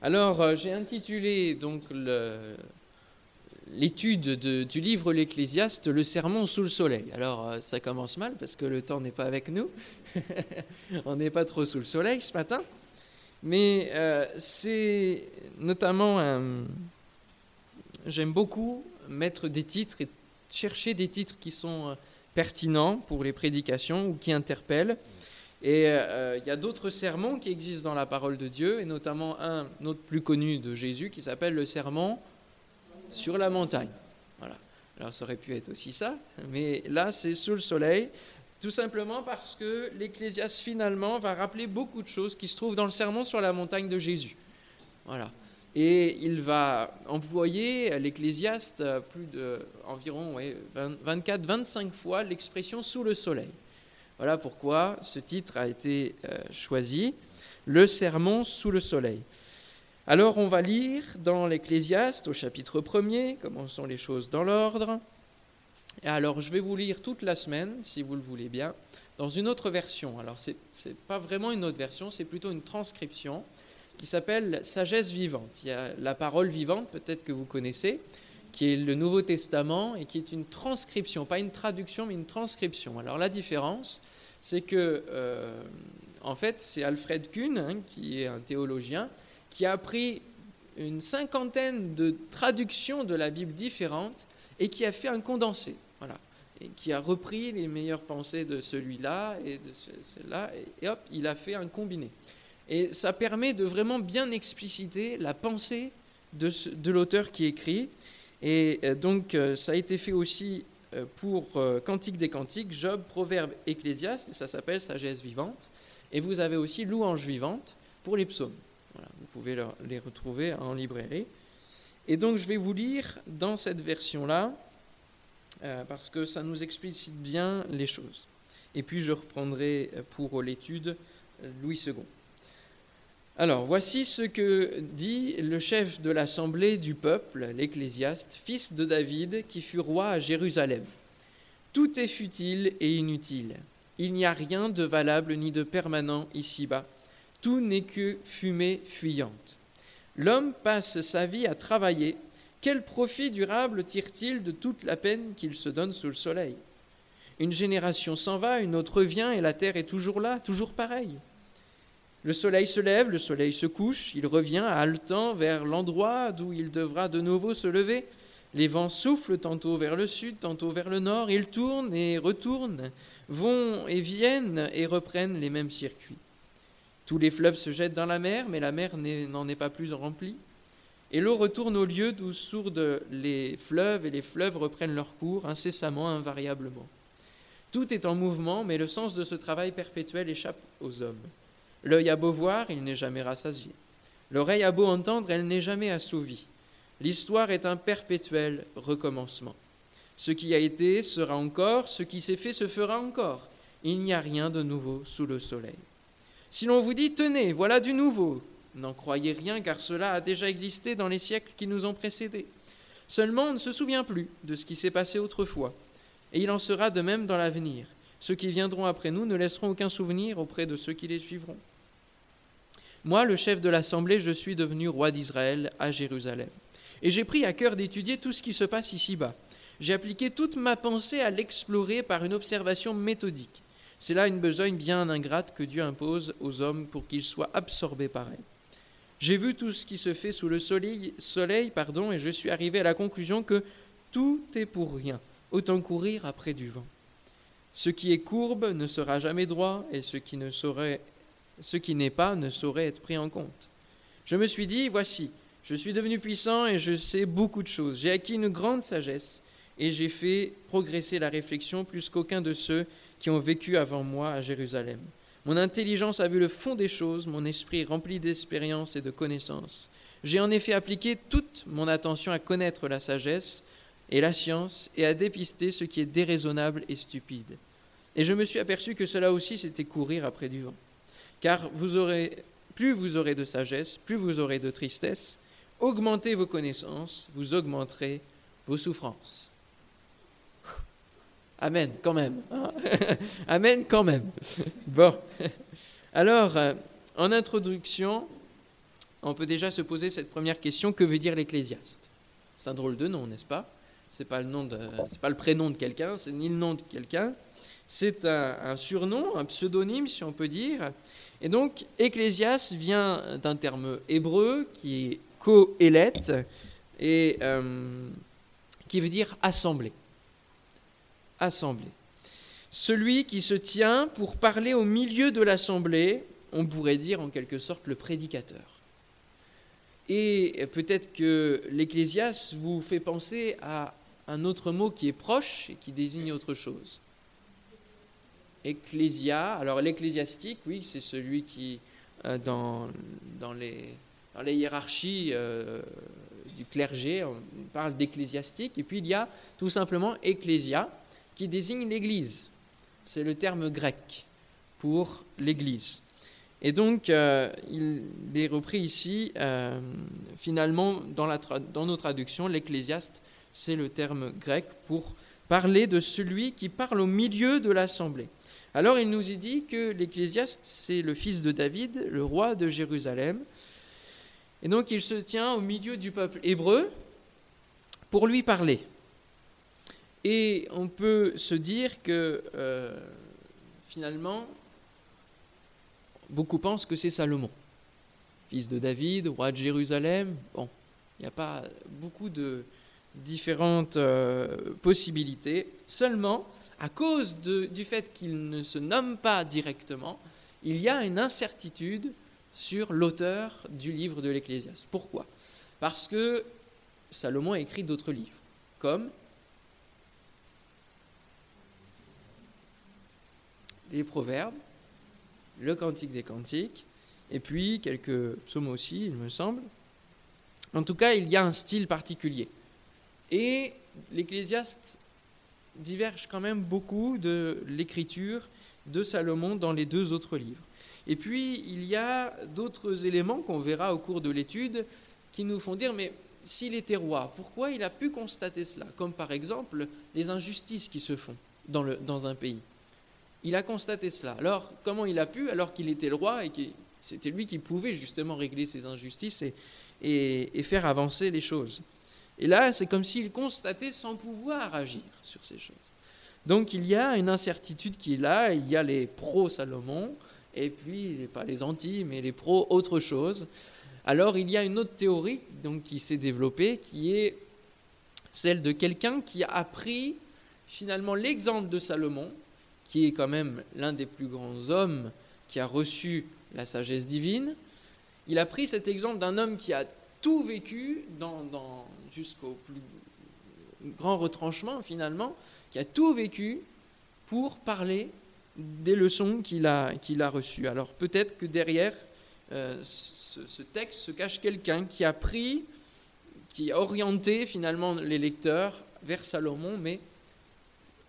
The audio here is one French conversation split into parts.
Alors, euh, j'ai intitulé donc l'étude du livre L'Ecclésiaste, le sermon sous le soleil. Alors, euh, ça commence mal parce que le temps n'est pas avec nous. On n'est pas trop sous le soleil ce matin. Mais euh, c'est notamment. J'aime beaucoup mettre des titres et chercher des titres qui sont pertinents pour les prédications ou qui interpellent. Et euh, il y a d'autres sermons qui existent dans la parole de Dieu, et notamment un autre plus connu de Jésus qui s'appelle le sermon sur la montagne. Voilà. Alors ça aurait pu être aussi ça, mais là c'est sous le soleil, tout simplement parce que l'Ecclésiaste finalement va rappeler beaucoup de choses qui se trouvent dans le sermon sur la montagne de Jésus. Voilà. Et il va employer, l'Ecclésiaste, plus de environ 24-25 fois l'expression sous le soleil. Voilà pourquoi ce titre a été euh, choisi, Le sermon sous le soleil. Alors on va lire dans l'Ecclésiaste au chapitre 1er, commençons les choses dans l'ordre. Et alors je vais vous lire toute la semaine, si vous le voulez bien, dans une autre version. Alors ce n'est pas vraiment une autre version, c'est plutôt une transcription qui s'appelle Sagesse vivante. Il y a la parole vivante, peut-être que vous connaissez, qui est le Nouveau Testament et qui est une transcription, pas une traduction, mais une transcription. Alors la différence, c'est que, euh, en fait, c'est Alfred Kuhn, hein, qui est un théologien, qui a pris une cinquantaine de traductions de la Bible différentes et qui a fait un condensé, voilà, et qui a repris les meilleures pensées de celui-là et de celle-là, et hop, il a fait un combiné. Et ça permet de vraiment bien expliciter la pensée de, de l'auteur qui écrit, et euh, donc, euh, ça a été fait aussi euh, pour Cantique des Cantiques, Job, Proverbe, Ecclésiaste, ça s'appelle Sagesse vivante. Et vous avez aussi Louange vivante pour les psaumes. vous pouvez les retrouver en librairie. Et donc, je vais vous lire dans cette version-là, parce que ça nous explicite bien les choses. Et puis, je reprendrai pour l'étude Louis II. Alors, voici ce que dit le chef de l'assemblée du peuple, l'ecclésiaste, fils de David, qui fut roi à Jérusalem. Tout est futile et inutile. Il n'y a rien de valable ni de permanent ici-bas. Tout n'est que fumée fuyante. L'homme passe sa vie à travailler. Quel profit durable tire-t-il de toute la peine qu'il se donne sous le soleil? Une génération s'en va, une autre vient, et la terre est toujours là, toujours pareille. Le soleil se lève, le soleil se couche, il revient haletant vers l'endroit d'où il devra de nouveau se lever. Les vents soufflent tantôt vers le sud, tantôt vers le nord, ils tournent et retournent, vont et viennent et reprennent les mêmes circuits. Tous les fleuves se jettent dans la mer, mais la mer n'en est pas plus remplie. Et l'eau retourne au lieu d'où sourdent les fleuves, et les fleuves reprennent leur cours incessamment, invariablement. Tout est en mouvement, mais le sens de ce travail perpétuel échappe aux hommes. L'œil a beau voir, il n'est jamais rassasié. L'oreille a beau entendre, elle n'est jamais assouvie. L'histoire est un perpétuel recommencement. Ce qui a été sera encore, ce qui s'est fait se fera encore. Il n'y a rien de nouveau sous le soleil. Si l'on vous dit, tenez, voilà du nouveau, n'en croyez rien car cela a déjà existé dans les siècles qui nous ont précédés. Seulement on ne se souvient plus de ce qui s'est passé autrefois, et il en sera de même dans l'avenir. Ceux qui viendront après nous ne laisseront aucun souvenir auprès de ceux qui les suivront. Moi, le chef de l'Assemblée, je suis devenu roi d'Israël à Jérusalem. Et j'ai pris à cœur d'étudier tout ce qui se passe ici-bas. J'ai appliqué toute ma pensée à l'explorer par une observation méthodique. C'est là une besogne bien ingrate que Dieu impose aux hommes pour qu'ils soient absorbés par elle. J'ai vu tout ce qui se fait sous le soleil, soleil pardon, et je suis arrivé à la conclusion que tout est pour rien, autant courir après du vent. Ce qui est courbe ne sera jamais droit, et ce qui ne saurait ce qui n'est pas ne saurait être pris en compte. Je me suis dit, voici, je suis devenu puissant et je sais beaucoup de choses. J'ai acquis une grande sagesse et j'ai fait progresser la réflexion plus qu'aucun de ceux qui ont vécu avant moi à Jérusalem. Mon intelligence a vu le fond des choses, mon esprit rempli d'expérience et de connaissances. J'ai en effet appliqué toute mon attention à connaître la sagesse et la science et à dépister ce qui est déraisonnable et stupide. Et je me suis aperçu que cela aussi c'était courir après du vent. Car plus vous aurez de sagesse, plus vous aurez de tristesse, augmentez vos connaissances, vous augmenterez vos souffrances. Amen, quand même. Hein. Amen, quand même. Bon. Alors, euh, en introduction, on peut déjà se poser cette première question que veut dire l'ecclésiaste? C'est un drôle de nom, n'est-ce pas? C'est pas le nom de, c'est pas le prénom de quelqu'un, c'est ni le nom de quelqu'un. C'est un, surnom, un pseudonyme, si on peut dire. Et donc, ecclésias vient d'un terme hébreu qui est kohelet et euh, qui veut dire assemblée. Assemblée. Celui qui se tient pour parler au milieu de l'assemblée, on pourrait dire en quelque sorte le prédicateur. Et peut-être que l'ecclésias vous fait penser à un autre mot qui est proche et qui désigne autre chose. Ecclésia, alors l'ecclésiastique, oui, c'est celui qui, euh, dans, les, hiérarchies euh, du clergé, on parle d'ecclésiastique, et puis il y a tout simplement ecclésia, qui désigne l'Église. C'est le terme grec pour l'Église. Et donc, euh, il est repris ici, finalement, dans, dans nos traductions, l'ecclésiaste, c'est le terme grec pour parler de celui qui parle au milieu de l'assemblée. Alors, il nous est dit que l'ecclésiaste, c'est le fils de David, le roi de Jérusalem. Et donc, il se tient au milieu du peuple hébreu pour lui parler. Et on peut se dire que, euh, finalement, beaucoup pensent que c'est Salomon, fils de David, roi de Jérusalem. Bon, il n'y a pas beaucoup de différentes euh, possibilités. Seulement, à cause du fait qu'il ne se nomme pas directement, il y a une incertitude sur l'auteur du livre de l'Ecclésiaste. Pourquoi? Parce que Salomon a écrit d'autres livres, comme les Proverbes, le Cantique des Cantiques, et puis quelques psaumes aussi, il me semble. En tout cas, il y a un style particulier. Et l'Ecclésiaste diverge quand même beaucoup de l'écriture de Salomon dans les deux autres livres. Et puis, il y a d'autres éléments qu'on verra au cours de l'étude qui nous font dire, mais s'il était roi, pourquoi il a pu constater cela Comme par exemple les injustices qui se font dans, un pays? Il a constaté cela. Alors, comment il a pu, alors qu'il était roi et que c'était lui qui pouvait justement régler ces injustices et, faire avancer les choses? Et là, c'est comme s'il constatait sans pouvoir agir sur ces choses. Donc, il y a une incertitude qui est là. Il y a les pros-Salomon, et puis, pas les anti, mais les pros autre chose. Alors, il y a une autre théorie donc, qui s'est développée, qui est celle de quelqu'un qui a appris finalement l'exemple de Salomon, qui est quand même l'un des plus grands hommes qui a reçu la sagesse divine, il a pris cet exemple d'un homme qui a tout vécu dans, jusqu'au plus grand retranchement finalement, qui a tout vécu pour parler des leçons qu'il a, qu'il a reçues. Alors peut-être que derrière euh, ce, ce, texte se cache quelqu'un qui a pris, qui a orienté finalement les lecteurs vers Salomon, mais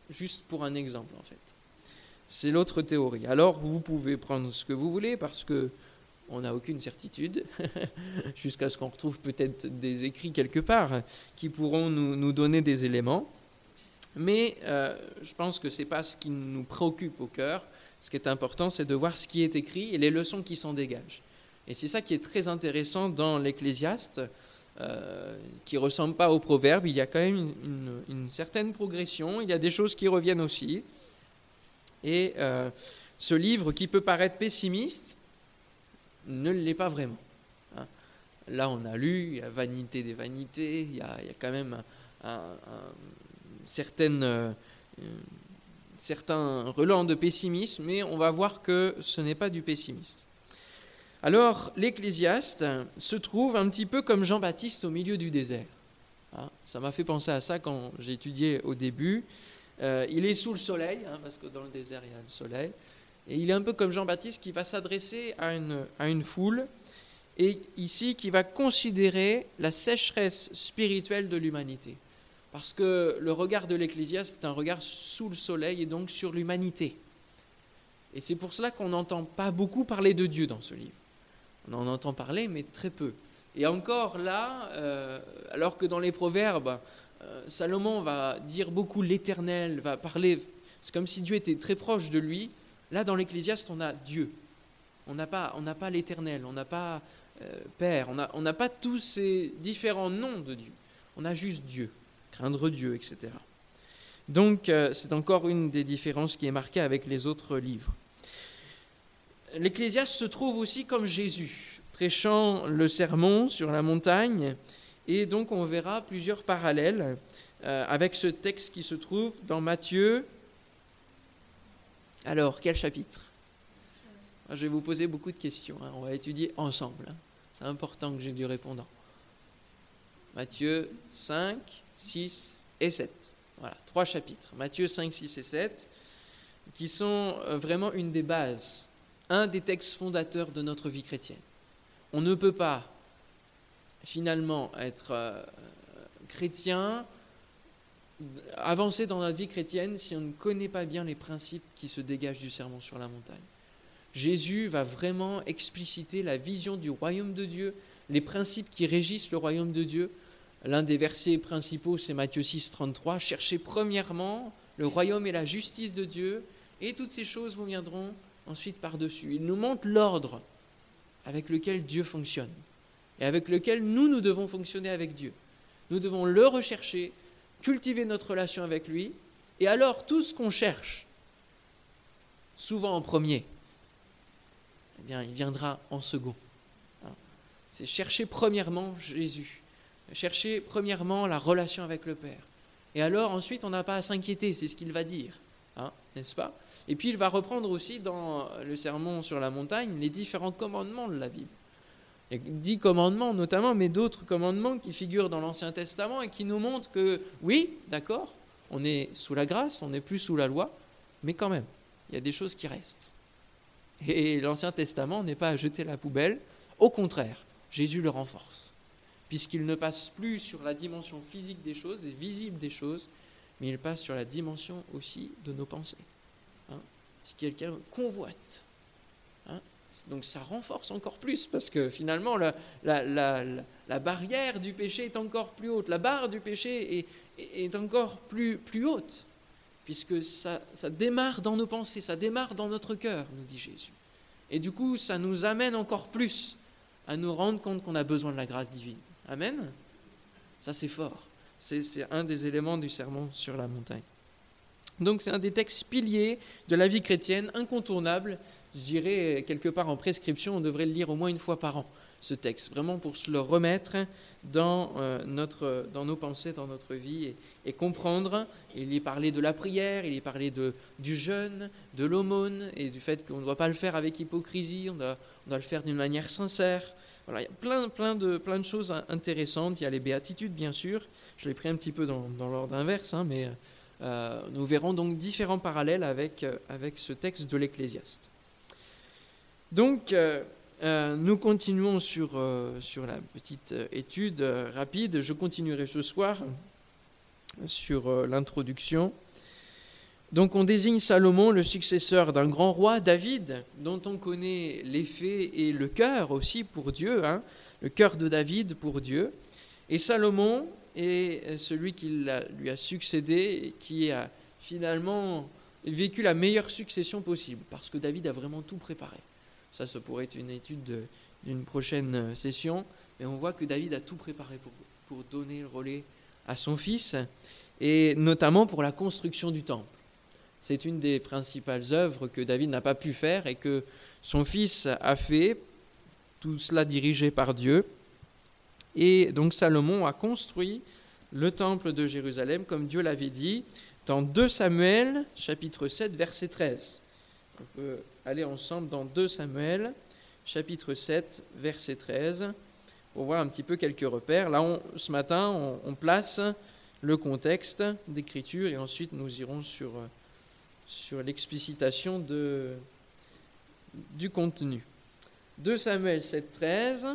juste pour un exemple en fait. C'est l'autre théorie. Alors vous pouvez prendre ce que vous voulez parce que on n'a aucune certitude, jusqu'à ce qu'on retrouve peut-être des écrits quelque part qui pourront nous, donner des éléments. Mais euh, je pense que ce n'est pas ce qui nous préoccupe au cœur. Ce qui est important, c'est de voir ce qui est écrit et les leçons qui s'en dégagent. Et c'est ça qui est très intéressant dans l'Ecclésiaste, euh, qui ne ressemble pas au proverbe. Il y a quand même une certaine progression, il y a des choses qui reviennent aussi. Et euh, ce livre qui peut paraître pessimiste ne l'est pas vraiment. Hein. Là, on a lu, il y a Vanité des vanités, il y a, quand même un, euh, certains relents de pessimisme, mais on va voir que ce n'est pas du pessimisme. Alors, l'Ecclésiaste se trouve un petit peu comme Jean-Baptiste au milieu du désert. Hein. ça m'a fait penser à ça quand j'ai étudié au début. Euh, il est sous le soleil, hein, parce que dans le désert, il y a le soleil. Et il est un peu comme Jean-Baptiste qui va s'adresser à une, foule, et ici qui va considérer la sécheresse spirituelle de l'humanité. Parce que le regard de l'Ecclésiaste est un regard sous le soleil et donc sur l'humanité. Et c'est pour cela qu'on n'entend pas beaucoup parler de Dieu dans ce livre. On en entend parler, mais très peu. Et encore là, euh, alors que dans les proverbes, euh, Salomon va dire beaucoup l'éternel, va parler, c'est comme si Dieu était très proche de lui. Là, dans l'Ecclésiaste, on a Dieu. On n'a pas, pas l'éternel, on n'a pas Père. On n'a pas tous ces différents noms de Dieu. On a juste Dieu, craindre Dieu, etc. Donc c'est encore une des différences qui est marquée avec les autres livres. L'Ecclésiaste se trouve aussi comme Jésus, prêchant le sermon sur la montagne, et donc on verra plusieurs parallèles euh, avec ce texte qui se trouve dans Matthieu. Alors, quel chapitre? Je vais vous poser beaucoup de questions, hein. on va étudier ensemble. Hein. C'est important que j'ai du répondant. Matthieu 5, 6 et 7. Voilà, trois chapitres. Matthieu 5, 6 et 7, qui sont euh, vraiment une des bases un des textes fondateurs de notre vie chrétienne. On ne peut pas finalement être euh, chrétien, avancer dans notre vie chrétienne si on ne connaît pas bien les principes qui se dégagent du sermon sur la montagne. Jésus va vraiment expliciter la vision du royaume de Dieu, les principes qui régissent le royaume de Dieu. L'un des versets principaux, c'est Matthieu 6, 33. Cherchez premièrement le royaume et la justice de Dieu, et toutes ces choses vous viendront ensuite par-dessus. Il nous montre l'ordre avec lequel Dieu fonctionne et avec lequel nous, nous devons fonctionner avec Dieu. Nous devons le rechercher, cultiver notre relation avec lui, et alors tout ce qu'on cherche, souvent en premier, eh bien, il viendra en second. Hein. C'est chercher premièrement Jésus, chercher premièrement la relation avec le Père. Et alors ensuite, on n'a pas à s'inquiéter, c'est ce qu'il va dire, hein, n'est-ce pas? Et puis il va reprendre aussi dans le sermon sur la montagne les différents commandements de la Bible. Il y a dix commandements notamment, mais d'autres commandements qui figurent dans l'Ancien Testament et qui nous montrent que oui, d'accord, on est sous la grâce, on n'est plus sous la loi, mais quand même, il y a des choses qui restent. Et l'Ancien Testament n'est pas à jeter la poubelle, au contraire, Jésus le renforce, puisqu'il ne passe plus sur la dimension physique des choses et visible des choses, mais il passe sur la dimension aussi de nos pensées si quelqu'un convoite. Donc ça renforce encore plus, parce que finalement, la, barrière du péché est encore plus haute, la barre du péché est, encore plus, plus haute, puisque ça, ça démarre dans nos pensées, ça démarre dans notre cœur, nous dit Jésus. Et du coup, ça nous amène encore plus à nous rendre compte qu'on a besoin de la grâce divine. Amen? Ça, c'est fort. C'est un des éléments du sermon sur la montagne. Donc c'est un des textes piliers de la vie chrétienne, incontournable. Je dirais quelque part en prescription, on devrait le lire au moins une fois par an, ce texte, vraiment pour se le remettre dans, euh, notre, dans nos pensées, dans notre vie, et, comprendre. Il y parlé de la prière, il y parlé de, du jeûne, de l'aumône, et du fait qu'on ne doit pas le faire avec hypocrisie, on doit, le faire d'une manière sincère. Voilà, il y a plein, plein, de, plein de choses intéressantes. Il y a les béatitudes, bien sûr. Je l'ai pris un petit peu dans, l'ordre inverse, hein, mais euh, nous verrons donc différents parallèles avec, euh, avec ce texte de l'Ecclésiaste. Donc, euh, nous continuons sur, sur la petite étude rapide. Je continuerai ce soir sur l'introduction. Donc on désigne Salomon le successeur d'un grand roi, David, dont on connaît l'effet et le cœur aussi pour Dieu, hein, le cœur de David pour Dieu. Et Salomon et celui qui lui a succédé qui a finalement vécu la meilleure succession possible, parce que David a vraiment tout préparé. Ça, ça pourrait être une étude d'une prochaine session, mais on voit que David a tout préparé pour donner le relais à son fils, et notamment pour la construction du temple. C'est une des principales œuvres que David n'a pas pu faire et que son fils a fait, tout cela dirigé par Dieu. Et donc Salomon a construit le temple de Jérusalem comme Dieu l'avait dit dans 2 Samuel chapitre 7 verset 13. On peut aller ensemble dans 2 Samuel chapitre 7 verset 13 pour voir un petit peu quelques repères. Là, ce matin, on, place le contexte d'écriture et ensuite nous irons sur, sur l'explicitation du contenu. 2 Samuel 7, 13.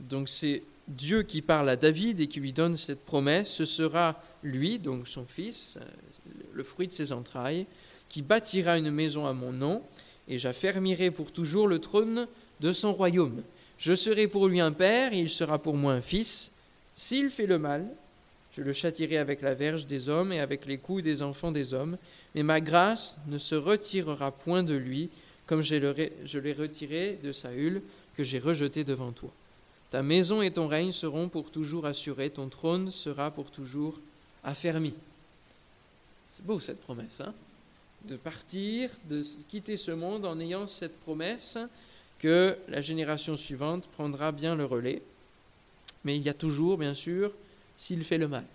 Donc c'est Dieu qui parle à David et qui lui donne cette promesse. Ce sera lui, donc son fils, le fruit de ses entrailles, qui bâtira une maison à mon nom, et j'affermirai pour toujours le trône de son royaume. Je serai pour lui un père, et il sera pour moi un fils. S'il fait le mal, je le châtirai avec la verge des hommes et avec les coups des enfants des hommes, mais ma grâce ne se retirera point de lui, comme je l'ai retiré de Saül, que j'ai rejeté devant toi. Ta maison et ton règne seront pour toujours assurés, ton trône sera pour toujours affermi. C'est beau cette promesse, hein de partir, de quitter ce monde en ayant cette promesse que la génération suivante prendra bien le relais. Mais il y a toujours, bien sûr, s'il fait le mal.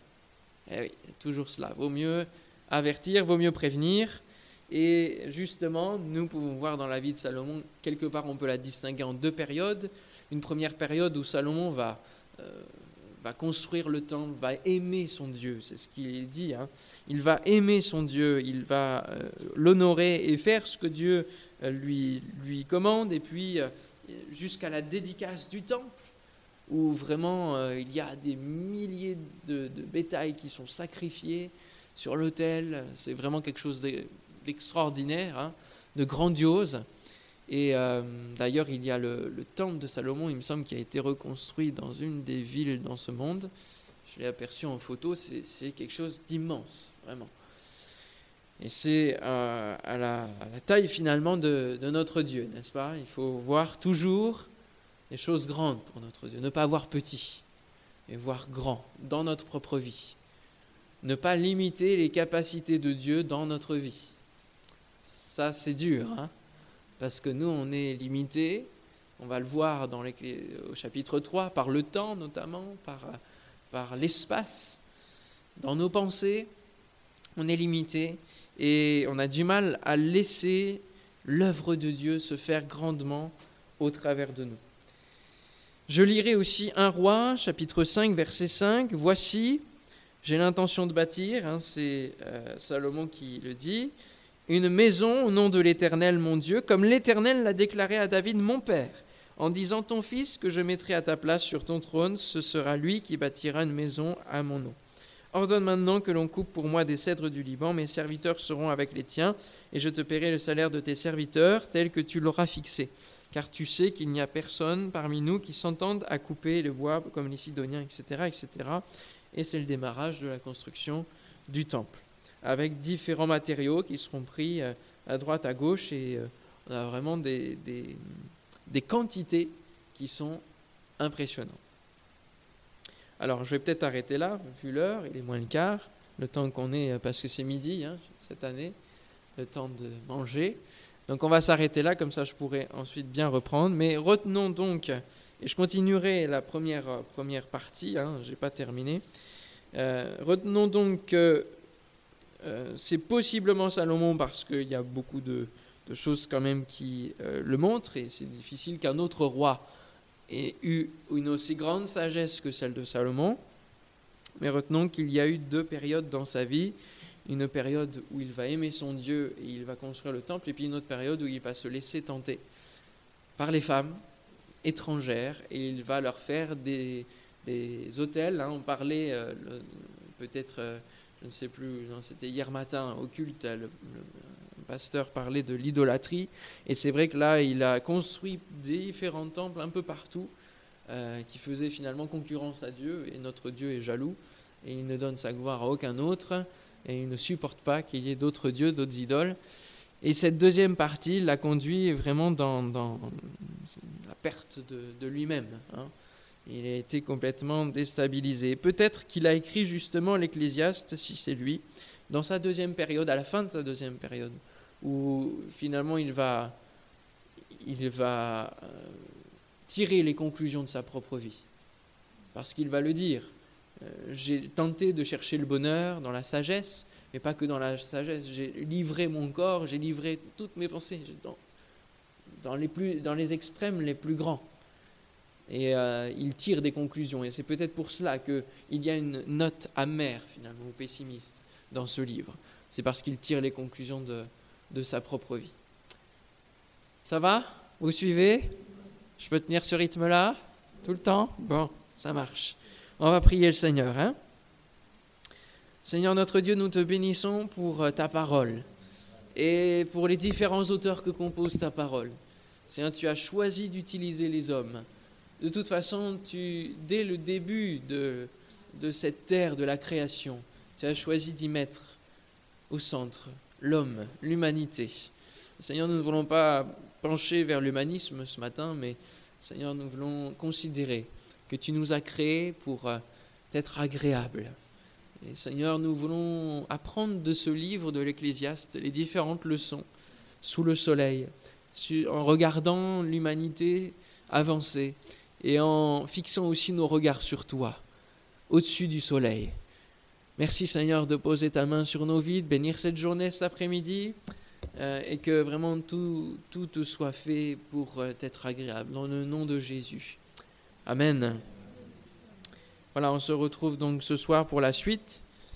Eh oui, toujours cela. Vaut mieux avertir, vaut mieux prévenir. Et justement, nous pouvons voir dans la vie de Salomon, quelque part on peut la distinguer en deux périodes. Une première période où Salomon va, euh, va construire le temple, va aimer son Dieu, c'est ce qu'il dit. Hein. Il va aimer son Dieu, il va euh, l'honorer et faire ce que Dieu euh, lui, lui commande. Et puis jusqu'à la dédicace du temple, où vraiment il y a des milliers de, de bétails qui sont sacrifiés sur l'autel. C'est vraiment quelque chose de extraordinaire, hein, de grandiose. Et euh, d'ailleurs, il y a le, temple de Salomon, il me semble, qui a été reconstruit dans une des villes dans ce monde. Je l'ai aperçu en photo, c'est quelque chose d'immense, vraiment. Et c'est euh, à, la, taille finalement de, de notre Dieu, n'est-ce pas? Il faut voir toujours les choses grandes pour notre Dieu, ne pas voir petit, mais voir grand dans notre propre vie. Ne pas limiter les capacités de Dieu dans notre vie ça c'est dur, hein, parce que nous on est limité, on va le voir dans les, au chapitre 3, par le temps notamment, par, par l'espace, dans nos pensées, on est limité et on a du mal à laisser l'œuvre de Dieu se faire grandement au travers de nous. Je lirai aussi un roi, chapitre 5, verset 5. Voici, j'ai l'intention de bâtir, hein, c'est euh, Salomon qui le dit, une maison au nom de l'Éternel mon Dieu, comme l'Éternel l'a déclaré à David mon Père, en disant Ton fils que je mettrai à ta place sur ton trône, ce sera lui qui bâtira une maison à mon nom. Ordonne maintenant que l'on coupe pour moi des cèdres du Liban, mes serviteurs seront avec les tiens, et je te paierai le salaire de tes serviteurs tel que tu l'auras fixé. Car tu sais qu'il n'y a personne parmi nous qui s'entende à couper le bois comme les Sidoniens, etc. etc. Et c'est le démarrage de la construction du temple avec différents matériaux qui seront pris euh, à droite, à gauche, et euh, on a vraiment des, des, quantités qui sont impressionnantes. Alors, je vais peut-être arrêter là, vu l'heure, il est moins le quart, le temps qu'on est, euh, parce que c'est midi hein, cette année, le temps de manger. Donc, on va s'arrêter là, comme ça je pourrai ensuite bien reprendre. Mais retenons donc, et je continuerai la première, première partie, hein, je n'ai pas terminé. retenons donc que euh, c'est possiblement Salomon parce qu'il y a beaucoup de, choses quand même qui euh, le montrent et c'est difficile qu'un autre roi ait eu une aussi grande sagesse que celle de Salomon. Mais retenons qu'il y a eu deux périodes dans sa vie. Une période où il va aimer son Dieu et il va construire le temple, et puis une autre période où il va se laisser tenter par les femmes étrangères et il va leur faire des, des hôtels. Hein. On parlait euh, peut-être je ne sais plus, c'était hier matin au culte, le, pasteur parlait de l'idolâtrie, et c'est vrai que là, il a construit différents temples un peu partout, euh, qui faisaient finalement concurrence à Dieu, et notre Dieu est jaloux, et il ne donne sa gloire à aucun autre, et il ne supporte pas qu'il y ait d'autres dieux, d'autres idoles. Et cette deuxième partie l'a conduit vraiment dans, la perte de, lui-même. Hein. Il a été complètement déstabilisé. Peut-être qu'il a écrit justement l'Ecclésiaste, si c'est lui, dans sa deuxième période, à la fin de sa deuxième période, où finalement il va, il va euh, tirer les conclusions de sa propre vie. Parce qu'il va le dire. Euh, j'ai tenté de chercher le bonheur dans la sagesse, mais pas que dans la sagesse. J'ai livré mon corps, j'ai livré toutes mes pensées dans, les plus, dans les extrêmes les plus grands et euh, il tire des conclusions. Et c'est peut-être pour cela qu'il y a une note amère, finalement, ou pessimiste dans ce livre. C'est parce qu'il tire les conclusions de, de sa propre vie. Ça va? Vous suivez? Je peux tenir ce rythme-là? Tout le temps? Bon, ça marche. On va prier le Seigneur. Hein? Seigneur notre Dieu, nous te bénissons pour euh, ta parole et pour les différents auteurs que compose ta parole. Seigneur, tu as choisi d'utiliser les hommes de toute façon, tu, dès le début de, de cette terre de la création, tu as choisi d'y mettre au centre l'homme, l'humanité. Seigneur, nous ne voulons pas pencher vers l'humanisme ce matin, mais Seigneur, nous voulons considérer que tu nous as créés pour euh, être agréables. Seigneur, nous voulons apprendre de ce livre de l'Ecclésiaste les différentes leçons sous le soleil, en regardant l'humanité avancer et en fixant aussi nos regards sur toi, au-dessus du soleil. Merci Seigneur de poser ta main sur nos vies, de bénir cette journée, cet après-midi, euh, et que vraiment tout, tout te soit fait pour euh, être agréable. Dans le nom de Jésus. Amen. Voilà, on se retrouve donc ce soir pour la suite.